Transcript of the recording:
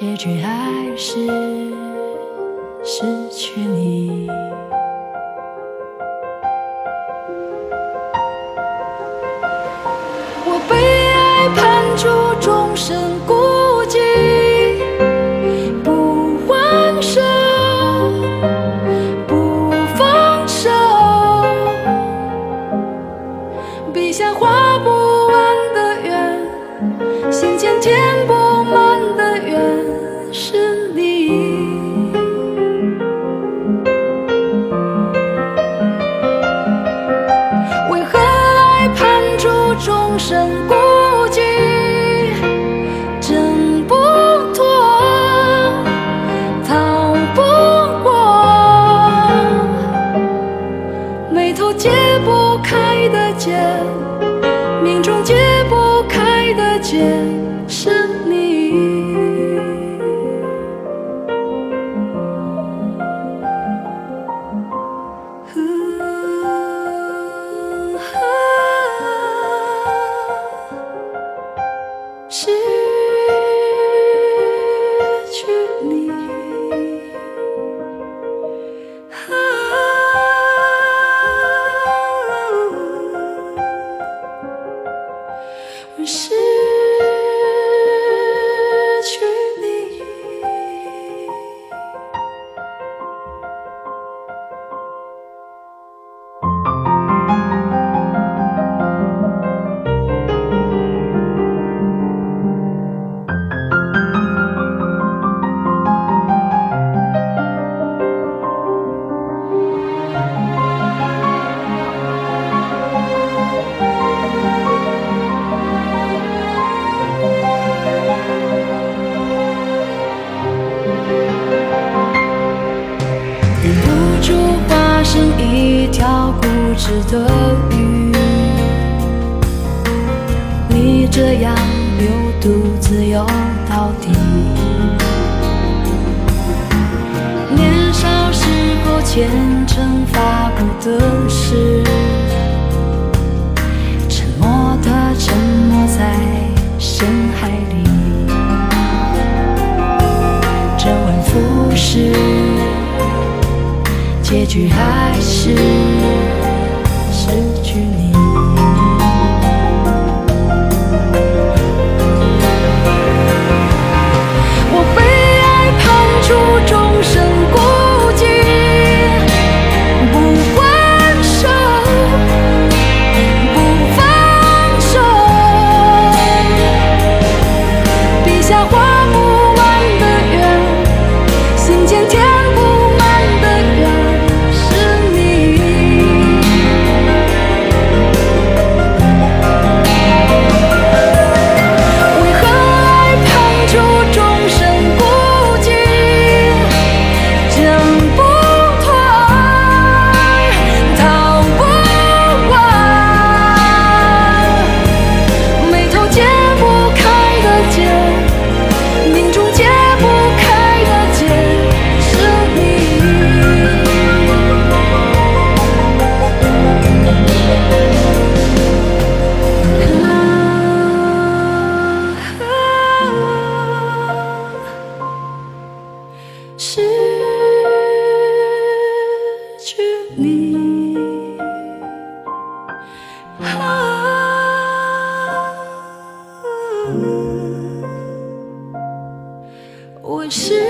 结局还是失去你。终身条固执的鱼，你这样留独自游到底。年少时候虔诚发过的誓，沉默的沉没在深海里，周而复始。结局还是失去失去你，我失